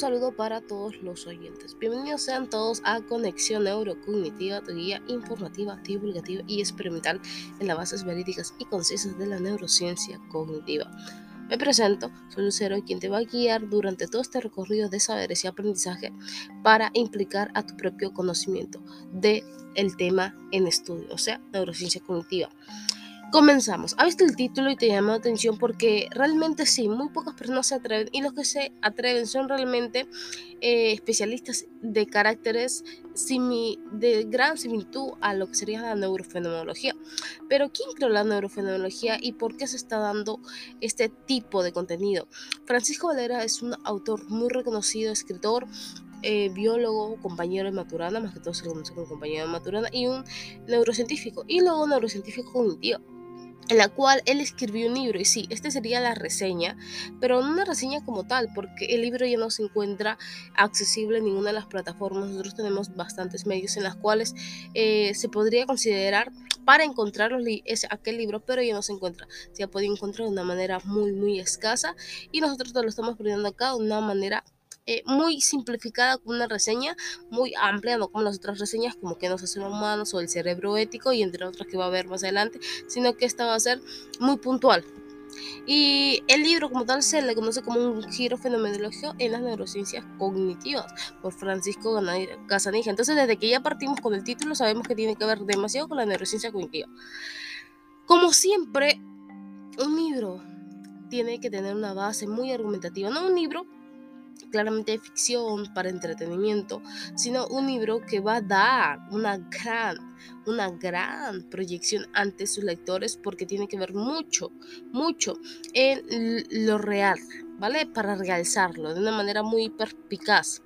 saludo para todos los oyentes. Bienvenidos sean todos a Conexión Neurocognitiva, tu guía informativa, divulgativa y experimental en las bases verídicas y concisas de la neurociencia cognitiva. Me presento, soy Lucero, quien te va a guiar durante todo este recorrido de saberes y aprendizaje para implicar a tu propio conocimiento del el tema en estudio, o sea, neurociencia cognitiva. Comenzamos. ¿Has visto el título y te llama la atención? Porque realmente sí, muy pocas personas se atreven y los que se atreven son realmente eh, especialistas de caracteres de gran similitud a lo que sería la neurofenomenología. Pero ¿quién creó la neurofenomenología y por qué se está dando este tipo de contenido? Francisco Valera es un autor muy reconocido, escritor, eh, biólogo, compañero de Maturana, más que todo se conoce como compañero de Maturana, y un neurocientífico, y luego neurocientífico cognitivo en la cual él escribió un libro. Y sí, este sería la reseña, pero no una reseña como tal, porque el libro ya no se encuentra accesible en ninguna de las plataformas. Nosotros tenemos bastantes medios en las cuales eh, se podría considerar para encontrar ese, aquel libro, pero ya no se encuentra. Se ha podido encontrar de una manera muy, muy escasa y nosotros lo estamos poniendo acá de una manera eh, muy simplificada con una reseña muy amplia, no como las otras reseñas como que nos hacen humanos o el cerebro ético y entre otras que va a ver más adelante, sino que esta va a ser muy puntual. Y el libro como tal se le conoce como un giro fenomenológico en las neurociencias cognitivas por Francisco Casanija. Entonces desde que ya partimos con el título sabemos que tiene que ver demasiado con la neurociencia cognitiva. Como siempre, un libro tiene que tener una base muy argumentativa, no un libro claramente ficción, para entretenimiento, sino un libro que va a dar una gran, una gran proyección ante sus lectores porque tiene que ver mucho, mucho en lo real, ¿vale? Para realzarlo de una manera muy perspicaz.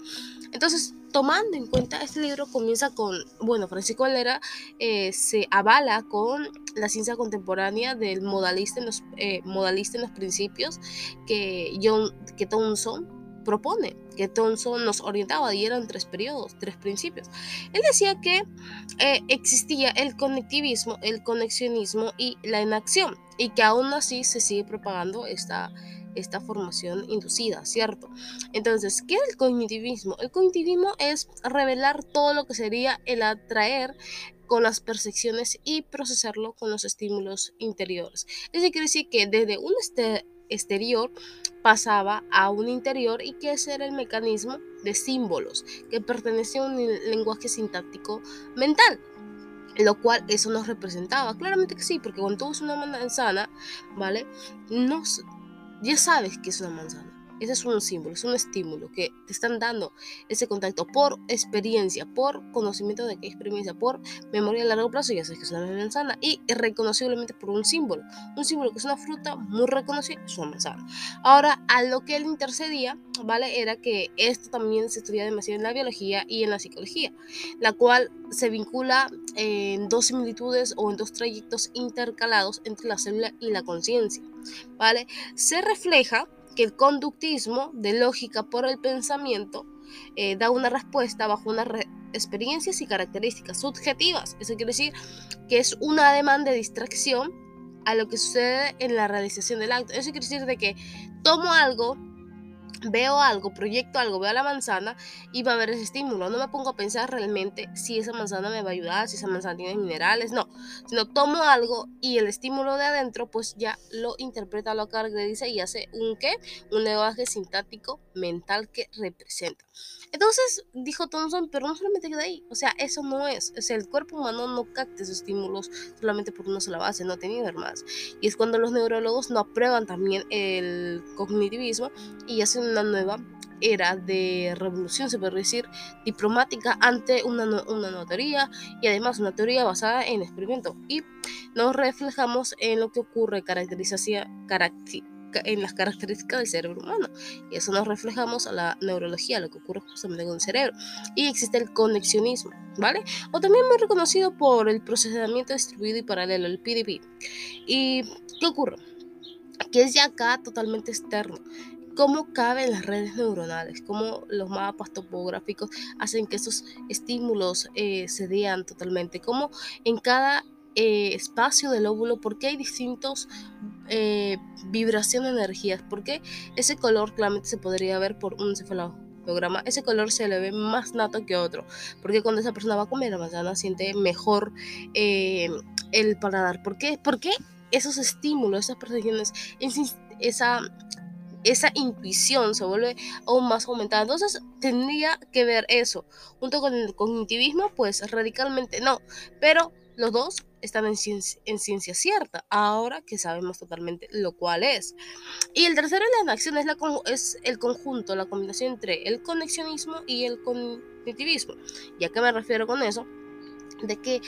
Entonces, tomando en cuenta, este libro comienza con, bueno, Francisco Valera eh, se avala con la ciencia contemporánea del modalista en los, eh, modalista en los principios que, John, que Thomson propone, que Thomson nos orientaba y eran tres periodos, tres principios. Él decía que eh, existía el conectivismo, el conexionismo y la inacción, y que aún así se sigue propagando esta, esta formación inducida, ¿cierto? Entonces, ¿qué es el cognitivismo? El cognitivismo es revelar todo lo que sería el atraer con las percepciones y procesarlo con los estímulos interiores. Eso quiere decir que desde un este exterior pasaba a un interior y que ese era el mecanismo de símbolos que pertenecía a un lenguaje sintáctico mental lo cual eso nos representaba. Claramente que sí, porque cuando tú ves una manzana, ¿vale? No, ya sabes que es una manzana. Ese es un símbolo, es un estímulo que te están dando ese contacto por experiencia, por conocimiento de qué experiencia, por memoria a largo plazo, ya sabes que es una manzana, y reconociblemente por un símbolo. Un símbolo que es una fruta muy reconocida, es una manzana. Ahora, a lo que él intercedía, ¿vale? Era que esto también se estudia demasiado en la biología y en la psicología, la cual se vincula en dos similitudes o en dos trayectos intercalados entre la célula y la conciencia, ¿vale? Se refleja que el conductismo de lógica por el pensamiento eh, da una respuesta bajo unas experiencias y características subjetivas. Eso quiere decir que es una demanda de distracción a lo que sucede en la realización del acto. Eso quiere decir de que tomo algo veo algo, proyecto algo, veo la manzana y va a haber ese estímulo. No me pongo a pensar realmente si esa manzana me va a ayudar, si esa manzana tiene minerales, no. Sino tomo algo y el estímulo de adentro pues ya lo interpreta, lo caracteriza y hace un qué? Un lenguaje sintático mental que representa. Entonces dijo Thompson, pero no solamente queda ahí, o sea, eso no es, o sea, el cuerpo humano no capta esos estímulos solamente por una sola base, no tiene más. Y es cuando los neurólogos no aprueban también el cognitivismo y hacen una nueva era de revolución, se puede decir, diplomática ante una, una nueva teoría y además una teoría basada en experimento. Y nos reflejamos en lo que ocurre, caracterización, en las características del cerebro humano. Y eso nos reflejamos a la neurología, lo que ocurre justamente con el cerebro. Y existe el conexionismo, ¿vale? O también muy reconocido por el procesamiento distribuido y paralelo, el PDP. ¿Y qué ocurre? Que es ya acá totalmente externo cómo caben las redes neuronales, cómo los mapas topográficos hacen que esos estímulos eh, se vean totalmente, cómo en cada eh, espacio del óvulo, porque hay distintos eh, vibración de energías, porque ese color claramente se podría ver por un programa, ese color se le ve más nato que otro. Porque cuando esa persona va a comer la manzana siente mejor eh, el paladar. ¿Por qué? Porque esos estímulos, esas percepciones, esa esa intuición se vuelve aún más aumentada. Entonces tendría que ver eso. Junto con el cognitivismo, pues radicalmente no. Pero los dos están en ciencia, cierta, ahora que sabemos totalmente lo cual es. Y el tercero en la acción es, la, es el conjunto, la combinación entre el conexionismo y el cognitivismo. ¿Y a qué me refiero con eso? De que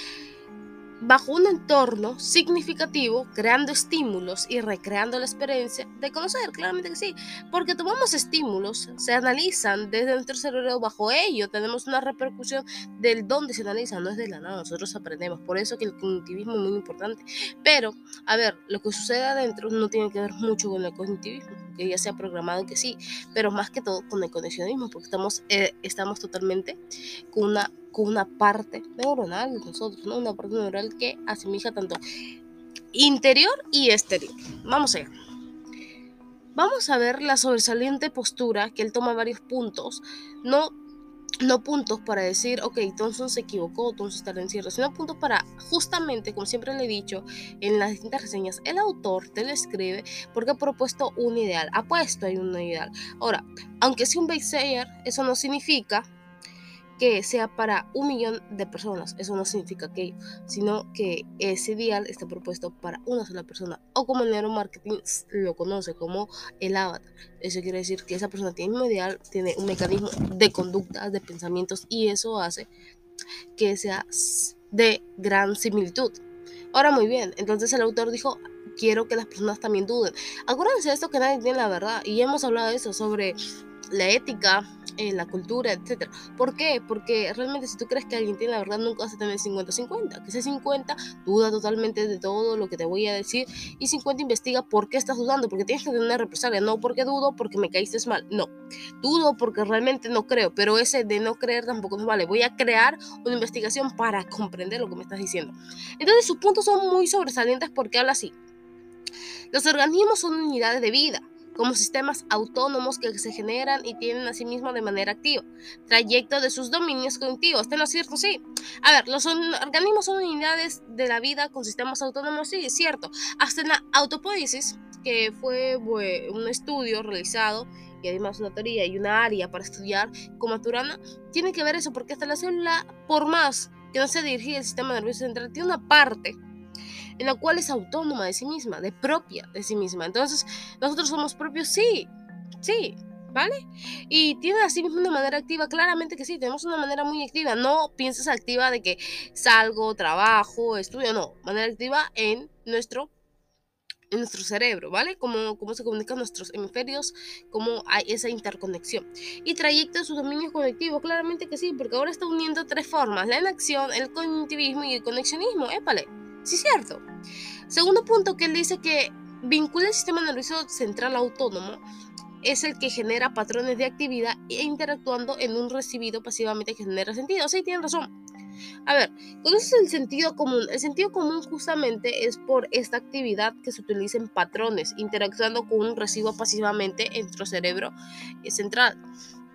bajo un entorno significativo, creando estímulos y recreando la experiencia de conocer, claramente que sí, porque tomamos estímulos, se analizan desde nuestro cerebro, bajo ello tenemos una repercusión del dónde se analiza, no es de la nada, nosotros aprendemos, por eso que el cognitivismo es muy importante, pero, a ver, lo que sucede adentro no tiene que ver mucho con el cognitivismo, que ya se ha programado que sí, pero más que todo con el conexionismo, porque estamos, eh, estamos totalmente con una una parte neuronal de nosotros, ¿no? Una parte neuronal que asimila tanto interior y exterior. Vamos allá. Vamos a ver la sobresaliente postura que él toma varios puntos, no, no puntos para decir, ok, Thompson se equivocó, Thompson está en cierre, sino puntos para, justamente, como siempre le he dicho en las distintas reseñas, el autor te lo escribe porque ha propuesto un ideal, ha puesto ahí un ideal. Ahora, aunque sea un bestseller, eso no significa que sea para un millón de personas. Eso no significa que, sino que ese ideal está propuesto para una sola persona. O como el neuromarketing lo conoce como el avatar. Eso quiere decir que esa persona tiene un ideal, tiene un mecanismo de conducta, de pensamientos, y eso hace que sea de gran similitud. Ahora muy bien, entonces el autor dijo, quiero que las personas también duden. Acuérdense de esto que nadie tiene la verdad. Y hemos hablado de eso, sobre la ética, en eh, la cultura, etc. ¿Por qué? Porque realmente si tú crees que alguien tiene la verdad, nunca vas a tener 50-50. Que ese 50 duda totalmente de todo lo que te voy a decir y 50 investiga por qué estás dudando, porque tienes que tener represalia. No porque dudo porque me caíste mal, no. Dudo porque realmente no creo, pero ese de no creer tampoco nos vale. Voy a crear una investigación para comprender lo que me estás diciendo. Entonces sus puntos son muy sobresalientes porque habla así. Los organismos son unidades de vida como sistemas autónomos que se generan y tienen a sí mismos de manera activa. Trayecto de sus dominios cognitivos. ¿Esto no es cierto? Sí. A ver, los organismos son unidades de la vida con sistemas autónomos. Sí, es cierto. Hasta en la autopoiesis, que fue un estudio realizado y además una teoría y una área para estudiar como Turana, tiene que ver eso, porque hasta la célula, por más que no se dirige el sistema nervioso central, tiene una parte en la cual es autónoma de sí misma, de propia de sí misma. Entonces, nosotros somos propios, sí, sí, ¿vale? Y tiene así mismo una manera activa, claramente que sí, tenemos una manera muy activa. No pienses activa de que salgo, trabajo, estudio, no, manera activa en nuestro en nuestro cerebro, ¿vale? Cómo, cómo se comunican nuestros hemisferios, cómo hay esa interconexión. Y trayecto de sus dominios conectivos, claramente que sí, porque ahora está uniendo tres formas, la inacción, el cognitivismo y el conexionismo, épale. Sí, cierto. Segundo punto que él dice que vincula el sistema nervioso central autónomo es el que genera patrones de actividad e interactuando en un recibido pasivamente que genera sentido. Sí, tienen razón. A ver, ¿conoces el sentido común? El sentido común justamente es por esta actividad que se utiliza en patrones, interactuando con un recibo pasivamente en nuestro cerebro central.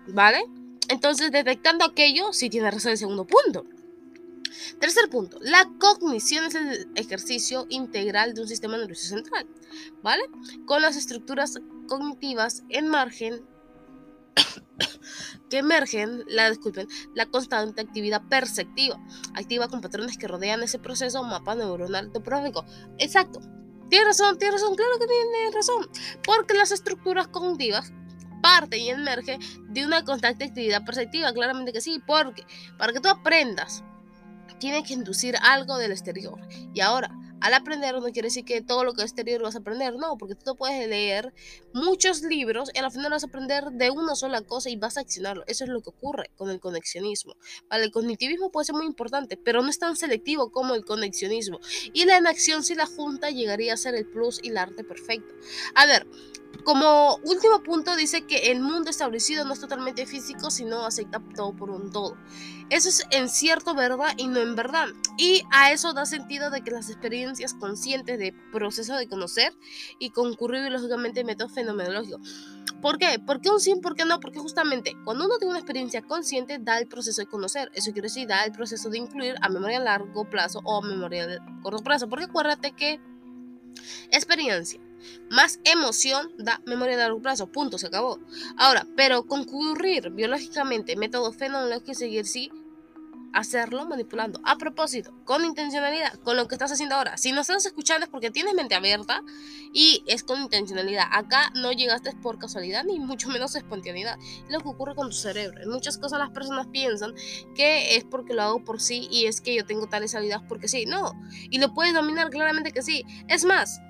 ¿Vale? Entonces, detectando aquello, sí tiene razón el segundo punto. Tercer punto, la cognición es el ejercicio integral de un sistema nervioso central, ¿vale? Con las estructuras cognitivas emergen que emergen, la disculpen, la constante actividad perceptiva, activa con patrones que rodean ese proceso mapa neuronal topográfico. Exacto. Tiene razón, tiene razón, claro que tiene razón. Porque las estructuras cognitivas parten y emergen de una constante actividad perceptiva, claramente que sí, porque para que tú aprendas tiene que inducir algo del exterior. Y ahora, al aprender no quiere decir que todo lo que es exterior vas a aprender, no, porque tú puedes leer muchos libros y al final vas a aprender de una sola cosa y vas a accionarlo. Eso es lo que ocurre con el conexionismo. Vale, el cognitivismo puede ser muy importante, pero no es tan selectivo como el conexionismo. Y la inacción si la junta llegaría a ser el plus y el arte perfecto. A ver, como último punto dice que el mundo establecido no es totalmente físico, sino acepta todo por un todo. Eso es en cierto verdad y no en verdad. Y a eso da sentido de que las experiencias conscientes de proceso de conocer y concurrir biológicamente método fenomenológico. ¿Por qué? ¿Por qué un sí? ¿Por qué no? Porque justamente cuando uno tiene una experiencia consciente da el proceso de conocer. Eso quiere decir, da el proceso de incluir a memoria a largo plazo o a memoria de corto plazo. Porque acuérdate que experiencia más emoción da memoria de largo plazo. Punto, se acabó. Ahora, pero concurrir biológicamente, método fenológico y seguir sí hacerlo manipulando. A propósito, con intencionalidad, con lo que estás haciendo ahora. Si no estás escuchando es porque tienes mente abierta y es con intencionalidad. Acá no llegaste por casualidad ni mucho menos espontaneidad. Es lo que ocurre con tu cerebro. En muchas cosas las personas piensan que es porque lo hago por sí y es que yo tengo tales habilidades porque sí. No. Y lo puedes dominar claramente que sí. Es más,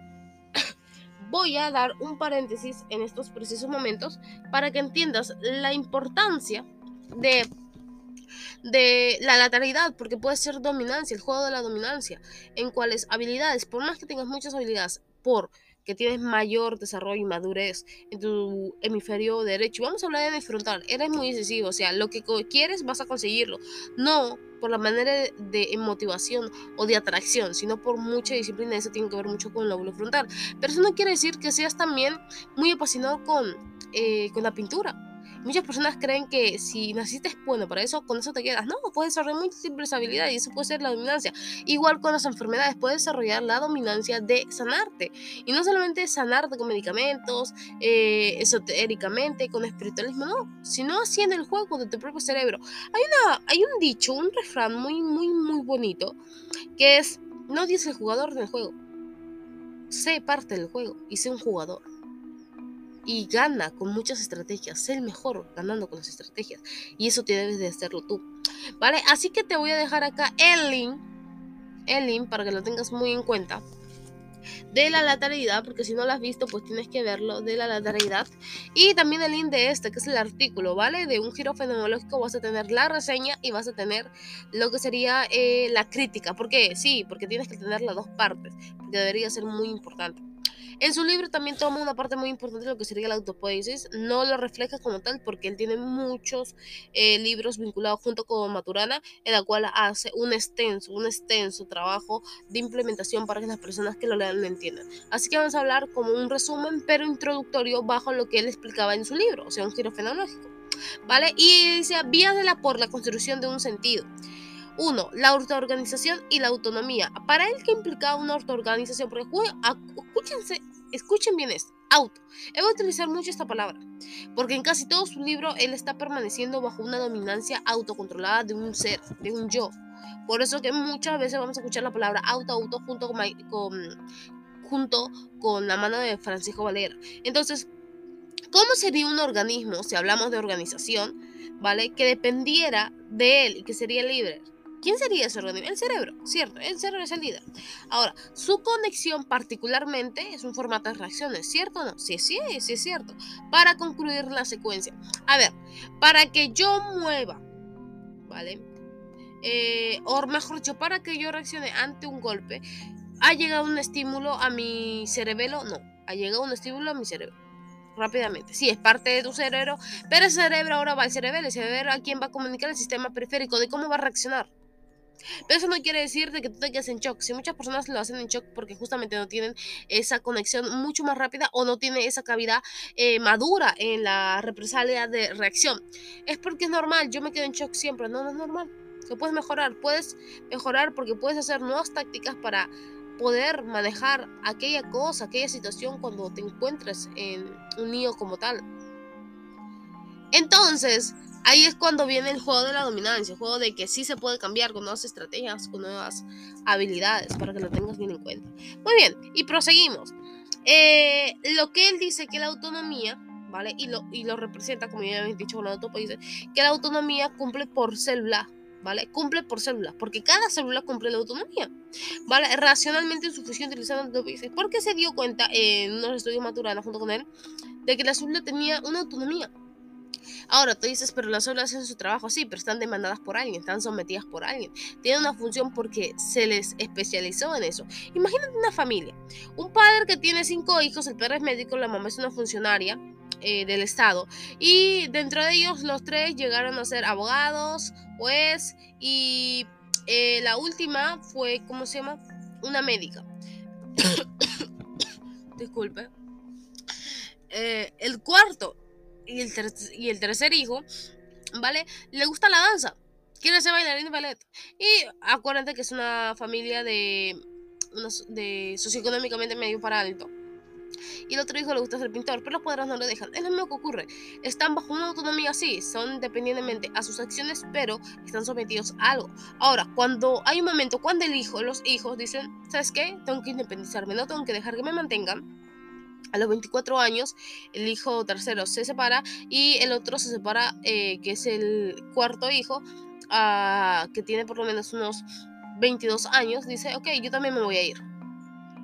voy a dar un paréntesis en estos precisos momentos para que entiendas la importancia de de la lateralidad, porque puede ser dominancia, el juego de la dominancia, en cuales habilidades, por más que tengas muchas habilidades, por que tienes mayor desarrollo y madurez en tu hemisferio derecho. Vamos a hablar de frontal. Eres muy decisivo, o sea, lo que quieres vas a conseguirlo. No por la manera de, motivación o de atracción, sino por mucha disciplina. Eso tiene que ver mucho con el lóbulo frontal. Pero eso no quiere decir que seas también muy apasionado con, eh, con la pintura Muchas personas creen que si naciste bueno para eso, con eso te quedas. No, puedes desarrollar múltiples habilidades y eso puede ser la dominancia. Igual con las enfermedades, puedes desarrollar la dominancia de sanarte. Y no solamente sanarte con medicamentos, eh, esotéricamente, con espiritualismo, no, sino haciendo el juego de tu propio cerebro. Hay, una, hay un dicho, un refrán muy, muy, muy bonito, que es, no dices el jugador del juego, sé parte del juego y sé un jugador y gana con muchas estrategias. Sé el mejor ganando con las estrategias. Y eso te debes de hacerlo tú. ¿Vale? Así que te voy a dejar acá el link. El link para que lo tengas muy en cuenta. De la lateralidad, porque si no lo has visto, pues tienes que verlo de la lateralidad. Y también el link de este, que es el artículo, ¿vale? De un giro fenomenológico vas a tener la reseña y vas a tener lo que sería eh, la crítica. ¿Por qué? Sí, porque tienes que tener las dos partes, porque debería ser muy importante. En su libro también toma una parte muy importante de lo que sería la autopoiesis. No lo refleja como tal porque él tiene muchos eh, libros vinculados junto con Maturana, en la cual hace un extenso, un extenso trabajo de implementación para que las personas que lo lean lo entiendan. Así que vamos a hablar como un resumen, pero introductorio bajo lo que él explicaba en su libro, o sea, un giro fenológico. ¿Vale? Y dice, vías de la por la construcción de un sentido. Uno, la autoorganización y la autonomía. Para él, ¿qué implicaba una autoorganización? Porque, escúchense, Escuchen bien esto, auto. A utilizar mucho esta palabra, porque en casi todo su libro él está permaneciendo bajo una dominancia autocontrolada de un ser, de un yo. Por eso que muchas veces vamos a escuchar la palabra auto, auto junto con, junto con la mano de Francisco Valera. Entonces, ¿cómo sería un organismo, si hablamos de organización, ¿vale? Que dependiera de él y que sería libre. ¿Quién sería ese organismo? El cerebro, ¿cierto? El cerebro es el líder. Ahora, su conexión particularmente es un formato de reacciones, ¿cierto o no? Sí, sí, sí es cierto. Para concluir la secuencia. A ver, para que yo mueva, ¿vale? Eh, o mejor dicho, para que yo reaccione ante un golpe, ¿ha llegado un estímulo a mi cerebelo? No, ha llegado un estímulo a mi cerebro rápidamente. Sí, es parte de tu cerebro, pero el cerebro ahora va al cerebelo. El cerebro a quién va a comunicar el sistema periférico de cómo va a reaccionar. Pero eso no quiere decir de que tú te quedes en shock. Si muchas personas lo hacen en shock porque justamente no tienen esa conexión mucho más rápida o no tienen esa cavidad eh, madura en la represalia de reacción, es porque es normal. Yo me quedo en shock siempre. No, no es normal. Que puedes mejorar. Puedes mejorar porque puedes hacer nuevas tácticas para poder manejar aquella cosa, aquella situación cuando te encuentres en un nido como tal. Entonces, Ahí es cuando viene el juego de la dominancia, el juego de que sí se puede cambiar con nuevas estrategias, con nuevas habilidades, para que lo tengas bien en cuenta. Muy bien, y proseguimos. Eh, lo que él dice que la autonomía, ¿vale? Y lo, y lo representa, como ya había dicho con la dice que la autonomía cumple por célula, ¿vale? Cumple por célula, porque cada célula cumple la autonomía, ¿vale? Racionalmente en su función utilizando autopoiesis, porque se dio cuenta en unos estudios maturanos junto con él de que la célula tenía una autonomía Ahora, tú dices, pero las células hacen su trabajo, sí, pero están demandadas por alguien, están sometidas por alguien. Tienen una función porque se les especializó en eso. Imagínate una familia, un padre que tiene cinco hijos, el padre es médico, la mamá es una funcionaria eh, del Estado, y dentro de ellos los tres llegaron a ser abogados, juez, y eh, la última fue, ¿cómo se llama? Una médica. Disculpe. Eh, el cuarto y el, y el tercer hijo, ¿vale? Le gusta la danza. Quiere ser bailarín de ballet. Y acuérdate que es una familia de, de socioeconómicamente medio para alto. Y el otro hijo le gusta ser pintor, pero los padres no lo dejan. Es lo mismo que ocurre. Están bajo una autonomía así, son independientemente a sus acciones, pero están sometidos a algo. Ahora, cuando hay un momento cuando el hijo, los hijos dicen, ¿sabes qué? Tengo que independizarme, no tengo que dejar que me mantengan a los 24 años, el hijo tercero se separa y el otro se separa, eh, que es el cuarto hijo, ah, que tiene por lo menos unos 22 años, dice, ok, yo también me voy a ir.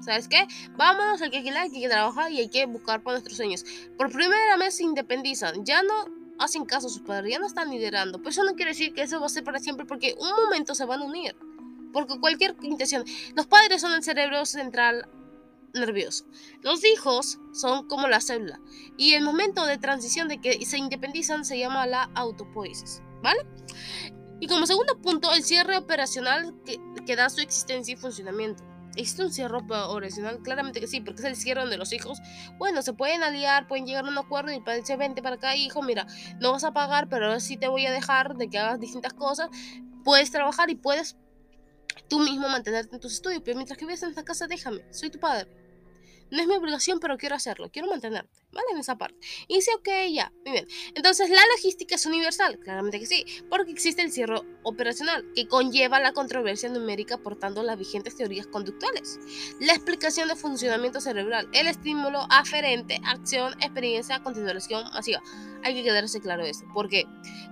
¿Sabes qué? Vámonos, hay que alquilar, hay que trabajar y hay que buscar por nuestros sueños. Por primera vez se independizan, ya no hacen caso a sus padres, ya no están liderando. Pero eso no quiere decir que eso va a ser para siempre, porque un momento se van a unir. Porque cualquier intención, los padres son el cerebro central nervioso. Los hijos son como la célula y el momento de transición de que se independizan se llama la autopoiesis, ¿vale? Y como segundo punto, el cierre operacional que, da su existencia y funcionamiento. ¿Existe un cierre operacional? Claramente que sí, porque es el cierre donde los hijos, bueno, se pueden aliar, pueden llegar a un acuerdo y dice, vente para acá, hijo, mira, no vas a pagar, pero ahora sí te voy a dejar de que hagas distintas cosas, puedes trabajar y puedes tú mismo mantenerte en tus estudios, pero mientras que vives en esta casa, déjame, soy tu padre. No es mi obligación, pero quiero hacerlo, quiero mantenerte, ¿vale? En esa parte. Y dice, ok, ya, muy bien. Entonces, ¿la logística es universal? Claramente que sí, porque existe el cierre operacional, que conlleva la controversia numérica aportando las vigentes teorías conductuales. La explicación de funcionamiento cerebral, el estímulo aferente, acción, experiencia, continuación masiva. Hay que quedarse claro eso. ¿Por qué?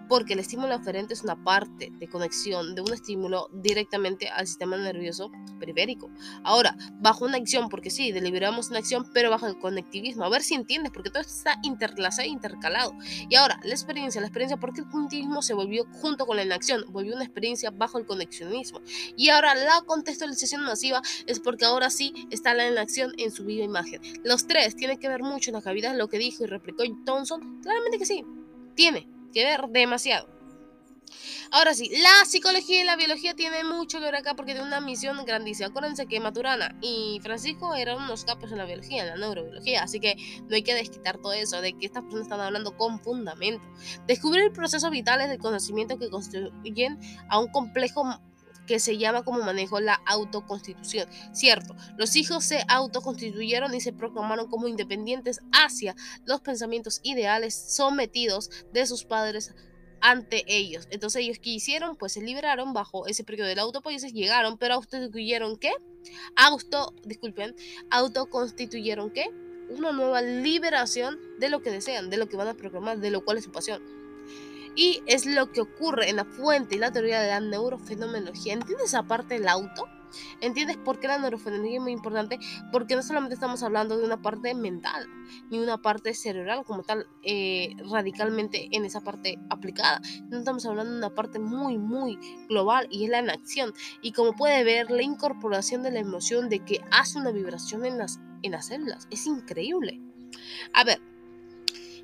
Porque el estímulo aferente es una parte de conexión de un estímulo directamente al sistema nervioso periférico. Ahora, bajo una acción, porque sí, deliberamos una acción, pero bajo el conectivismo. A ver si porque todo está interlazado e intercalado. Y ahora, la experiencia, la experiencia, porque el conectivismo se volvió junto con la inacción, volvió una experiencia bajo el conexionismo. Y ahora, la contextualización masiva es porque ahora sí está la inacción en su viva imagen. Los tres tienen que ver mucho en la cavidad, lo que dijo y replicó Thompson, claramente que sí, tiene que ver demasiado. Ahora sí, la psicología y la biología tienen mucho que ver acá porque tienen una misión grandísima. Acuérdense que Maturana y Francisco eran unos capos en la biología, en la neurobiología, así que no hay que desquitar todo eso de que estas personas están hablando con fundamento. Descubrir procesos vitales del conocimiento que construyen a un complejo que se llama como manejo la autoconstitución. Cierto, los hijos se autoconstituyeron y se proclamaron como independientes hacia los pensamientos ideales sometidos de sus padres ante ellos. Entonces ellos que hicieron, pues se liberaron bajo ese periodo de la autopoiesis, llegaron, pero autoconstituyeron qué? Auto, disculpen, autoconstituyeron qué? Una nueva liberación de lo que desean, de lo que van a proclamar, de lo cual es su pasión. Y es lo que ocurre en la fuente y la teoría de la neurofenomenología. ¿Entiendes aparte del auto? ¿Entiendes por qué la neurofenomenología es muy importante? Porque no solamente estamos hablando de una parte mental, ni una parte cerebral como tal, eh, radicalmente en esa parte aplicada. No estamos hablando de una parte muy, muy global y es la acción. Y como puede ver, la incorporación de la emoción de que hace una vibración en las, en las células es increíble. A ver,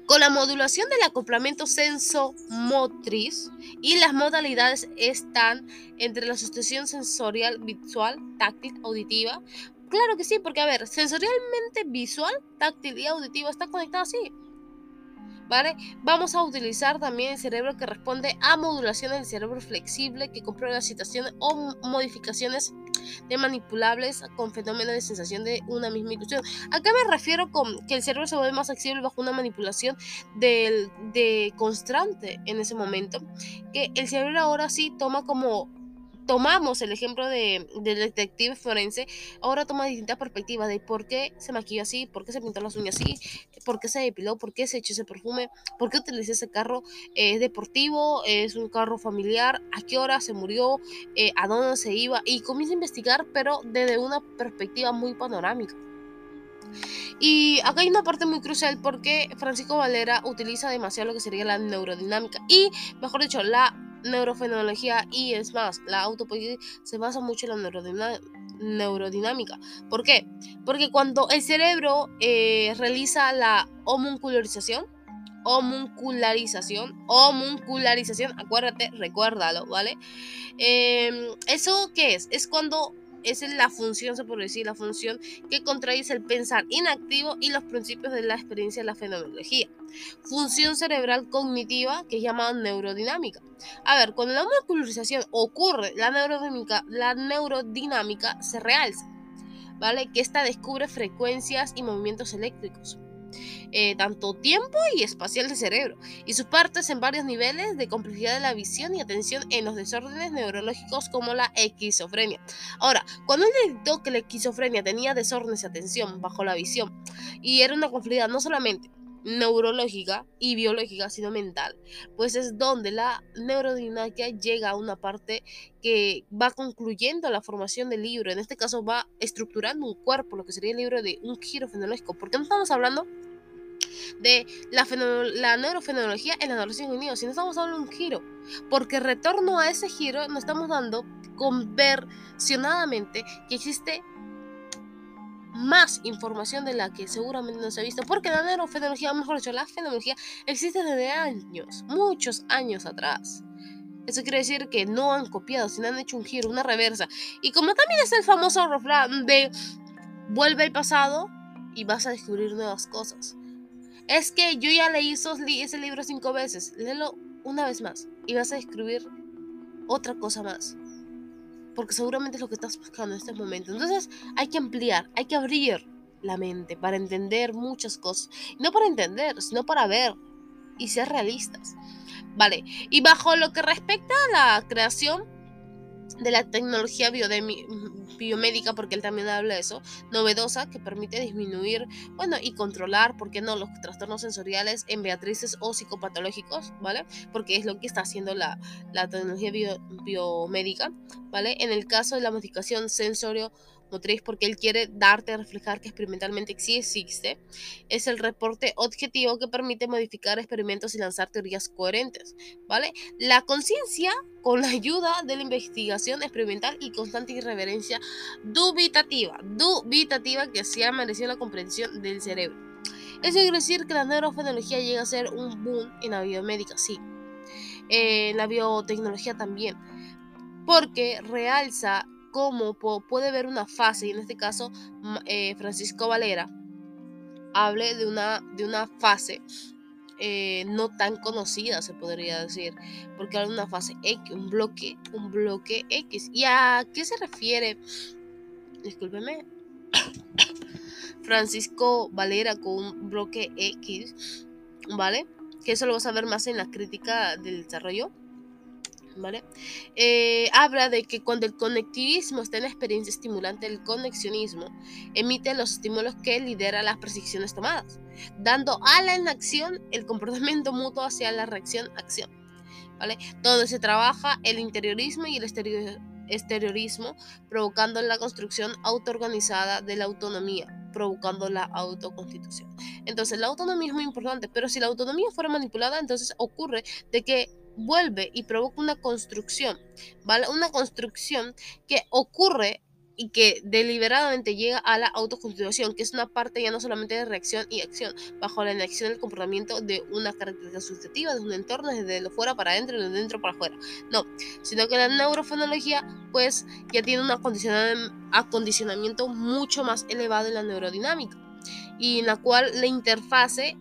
con la modulación del acoplamiento sensomotriz y las modalidades están entre la sustitución sensorial, visual, táctil, auditiva. Claro que sí, porque a ver, sensorialmente visual, táctil y auditiva está conectado así. ¿Vale? Vamos a utilizar también el cerebro que responde a modulación del cerebro flexible que comprueba situaciones o modificaciones de manipulables con fenómenos de sensación de una misma ilusión. Acá me refiero con que el cerebro se vuelve más flexible bajo una manipulación del, de constante en ese momento, que el cerebro ahora sí toma como tomamos el ejemplo de, del detective forense, ahora toma distintas perspectivas de por qué se maquilló así, por qué se pintó las uñas así, por qué se depiló, por qué se echó ese perfume, por qué utilizó ese carro, es deportivo, es un carro familiar, a qué hora se murió, eh, a dónde se iba, y comienza a investigar, pero desde una perspectiva muy panorámica. Y acá hay una parte muy crucial porque Francisco Valera utiliza demasiado lo que sería la neurodinámica y, mejor dicho, la neurofenología y es más, la autopoiesis se basa mucho en la neurodinámica. ¿Por qué? Porque cuando el cerebro eh, realiza la homuncularización, homuncularización, homuncularización, acuérdate, recuérdalo, ¿vale? Em, ¿Eso qué es? Es cuando es la función, se puede decir, la función que contradice el pensar inactivo y los principios de la experiencia de la fenomenología. Función cerebral cognitiva que es llamada neurodinámica. A ver, cuando la homuncularización ocurre, la neurodinámica, la neurodinámica se realza, ¿vale? Que esta descubre frecuencias y movimientos eléctricos. Eh, tanto tiempo y espacial del cerebro, y sus partes en varios niveles de complejidad de la visión y atención en los desórdenes neurológicos como la esquizofrenia. Ahora, cuando él detectó que la esquizofrenia tenía desórdenes de atención bajo la visión, y era una complejidad no solamente neurológica y biológica, sino mental, pues es donde la neurodinámica llega a una parte que va concluyendo la formación del libro, en este caso va estructurando un cuerpo, lo que sería el libro de un giro fenológico, porque no estamos hablando de la, la neurofenología en la adolescencia cognitiva, si no estamos de un giro, porque retorno a ese giro nos estamos dando conversionadamente que existe más información de la que seguramente no se ha visto, porque la neurofenología, mejor dicho, la fenología existe desde años, muchos años atrás. Eso quiere decir que no han copiado, sino han hecho un giro, una reversa. Y como también es el famoso refrán de vuelve al pasado y vas a descubrir nuevas cosas. Es que yo ya leí ese libro cinco veces. Léelo una vez más y vas a descubrir otra cosa más. Porque seguramente es lo que estás buscando en este momento. Entonces hay que ampliar, hay que abrir la mente para entender muchas cosas. no para entender, sino para ver y ser realistas. Vale, y bajo lo que respecta a la creación de la tecnología biomédica, porque él también habla de eso, novedosa, que permite disminuir, bueno, y controlar, ¿por qué no?, los trastornos sensoriales en beatrices o psicopatológicos, ¿vale? Porque es lo que está haciendo la, tecnología biomédica, ¿vale? En el caso de la modificación sensorio motriz porque él quiere darte a reflejar que experimentalmente sí existe, es el reporte objetivo que permite modificar experimentos y lanzar teorías coherentes, ¿vale? La conciencia con la ayuda de la investigación experimental y constante irreverencia dubitativa, dubitativa que se ha merecido la comprensión del cerebro. Eso quiere decir que la neurofenología llega a ser un boom en la biomédica, sí. en la biotecnología también, porque realza cómo puede ver una fase, y en este caso eh, Francisco Valera hable de una, de una fase eh, no tan conocida, se podría decir, porque habla de una fase X, un bloque, un bloque X. ¿Y a qué se refiere? Discúlpeme. Francisco Valera con un bloque X, ¿vale? Que eso lo vas a ver más en la crítica del desarrollo. ¿Vale? Eh, habla de que cuando el conectivismo está en experiencia estimulante del conexionismo, emite los estímulos que lidera las presiones tomadas, dando a la inacción el comportamiento mutuo hacia la reacción-acción, ¿vale? Donde se trabaja el interiorismo y el exteriorismo, provocando la construcción autoorganizada de la autonomía, provocando la autoconstitución. Entonces, la autonomía es muy importante, pero si la autonomía fuera manipulada, entonces ocurre de que vuelve y provoca una construcción, ¿vale? Una construcción que ocurre y que deliberadamente llega a la autoconstitución, que es una parte ya no solamente de reacción y acción, bajo la inacción del comportamiento de una característica subjetiva, de un entorno desde lo fuera para adentro y de dentro para afuera. No, sino que la neurofonología pues ya tiene un acondicionamiento mucho más elevado en la neurodinámica y en la cual la interfase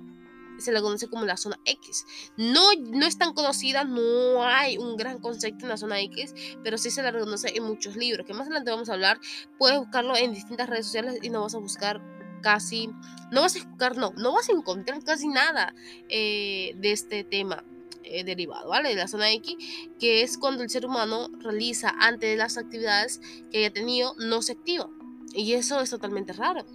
se la conoce como la zona X. No, no es tan conocida, no hay un gran concepto en la zona X, pero sí se la reconoce en muchos libros, que más adelante vamos a hablar. Puedes buscarlo en distintas redes sociales y no vas a buscar casi, no vas a buscar, no, no vas a encontrar casi nada eh, de este tema. Eh, derivado, ¿vale? De la zona X, que es cuando el ser humano realiza antes de las actividades que haya tenido, no se activa. Y eso es totalmente raro.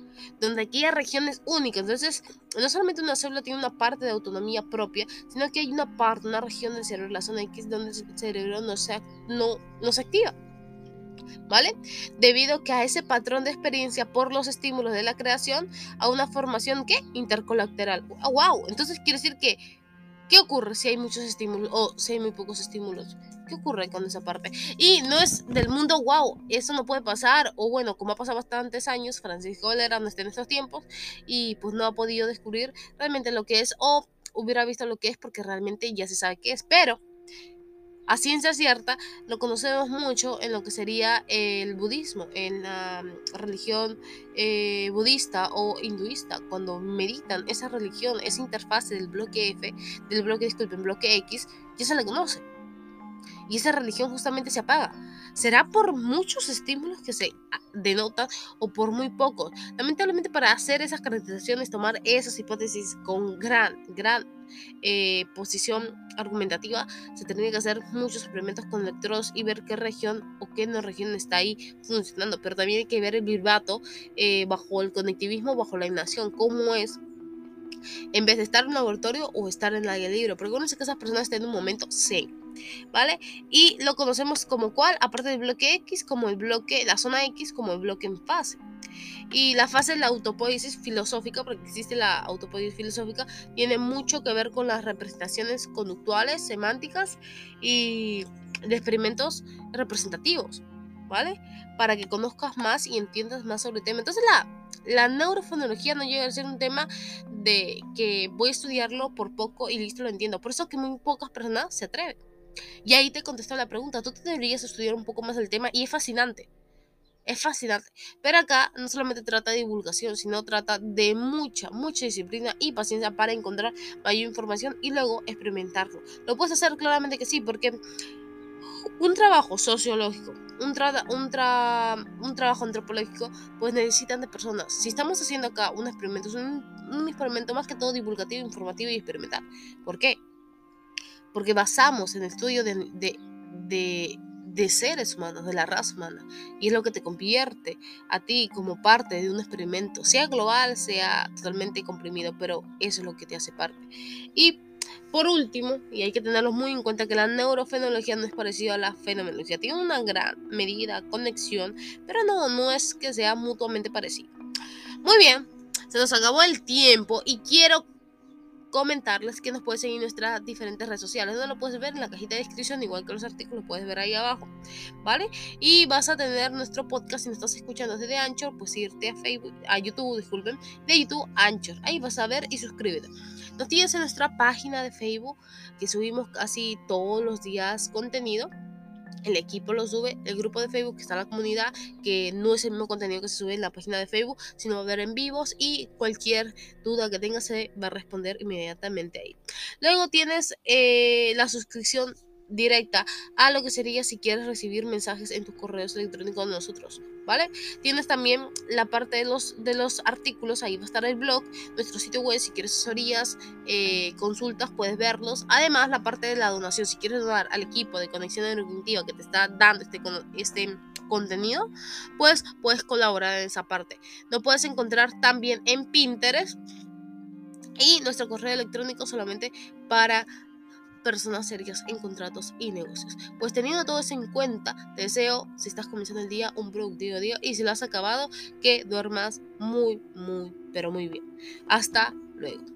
Donde aquí hay regiones únicas. Entonces, no solamente una célula tiene una parte de autonomía propia, sino que hay una parte, una región del cerebro, la zona X, donde el cerebro no se, no, no se activa. ¿vale? Debido que a ese patrón de experiencia por los estímulos de la creación a una formación ¿qué? intercolateral. wow, entonces quiere decir que ¿qué ocurre si hay muchos estímulos o si hay muy pocos estímulos? ¿Qué ocurre con esa parte? Y no es del mundo, wow, eso no puede pasar. O bueno, como ha pasado bastantes años, Francisco Valera no está en estos tiempos y pues no ha podido descubrir realmente lo que es o hubiera visto lo que es porque realmente ya se sabe qué es. Pero a ciencia cierta lo conocemos mucho en lo que sería el budismo, en la religión eh, budista o hinduista, cuando meditan esa religión, esa interfase del bloque F, del bloque, disculpen, bloque X, ya se le conoce. Y esa religión justamente se apaga. ¿Será por muchos estímulos que se denotan o por muy pocos? Lamentablemente para hacer esas caracterizaciones, tomar esas hipótesis con gran, gran eh, posición argumentativa, se tendría que hacer muchos experimentos con electrodos y ver qué región o qué no región está ahí funcionando. Pero también hay que ver el virbato eh, bajo el conectivismo, bajo la inacción, cómo es en vez de estar en un laboratorio o estar en el aire libre. Porque uno que esas personas estén en un momento sí ¿vale? Y lo conocemos como cuál, aparte del bloque X, como el bloque, la zona X, como el bloque en fase. Y la fase de la autopoiesis filosófica, porque existe la autopoiesis filosófica, tiene mucho que ver con las representaciones conductuales, semánticas y de experimentos representativos, ¿vale? Para que conozcas más y entiendas más sobre el tema. Entonces la, la neurofonología no llega a ser un tema de que voy a estudiarlo por poco y listo, lo entiendo. Por eso que muy pocas personas se atreven. Y ahí te contestó la pregunta, tú te deberías estudiar un poco más el tema y es fascinante. Es fascinante. Pero acá no solamente trata de divulgación, sino trata de mucha, mucha disciplina y paciencia para encontrar mayor información y luego experimentarlo. Lo puedes hacer claramente que sí, porque un trabajo sociológico, un, un, un trabajo antropológico, pues necesitan de personas. Si estamos haciendo acá un experimento, es un, un experimento más que todo divulgativo, informativo y experimental. ¿Por qué? Porque basamos en el estudio de, de, seres humanos, de la raza humana, y es lo que te convierte a ti como parte de un experimento, sea global, sea totalmente comprimido, pero eso es lo que te hace parte. Y por último, y hay que tenerlo muy en cuenta que la neurofenología no es parecida a la fenomenología, tiene una gran medida, conexión, pero no, no es que sea mutuamente parecido. Muy bien, se nos acabó el tiempo y quiero comentarles que nos puedes seguir en nuestras diferentes redes sociales, donde lo puedes ver en la cajita de descripción, igual que los artículos, puedes ver ahí abajo, ¿vale? Y vas a tener nuestro podcast, si nos estás escuchando desde Anchor, pues irte a Facebook, a YouTube, disculpen, de YouTube Anchor, ahí vas a ver y suscríbete. Nos tienes en nuestra página de Facebook, que subimos casi todos los días contenido, el equipo lo sube, el grupo de Facebook que está en la comunidad, que no es el mismo contenido que se sube en la página de Facebook, sino va a ver en vivos y cualquier duda que tengas se va a responder inmediatamente ahí. Luego tienes eh, la suscripción directa a lo que sería si quieres recibir mensajes en tus correos electrónicos de nosotros, ¿vale? Tienes también la parte de los, de los artículos, ahí va a estar el blog, nuestro sitio web, si quieres asesorías, eh, consultas, puedes verlos. Además, la parte de la donación, si quieres donar al equipo de conexión neurocognitiva que te está dando este, este contenido, pues puedes colaborar en esa parte. Lo puedes encontrar también en Pinterest y nuestro correo electrónico solamente para personas serias en contratos y negocios. Pues teniendo todo eso en cuenta, te deseo, si estás comenzando el día, un productivo día y si lo has acabado, que duermas muy, muy, pero muy bien. Hasta luego.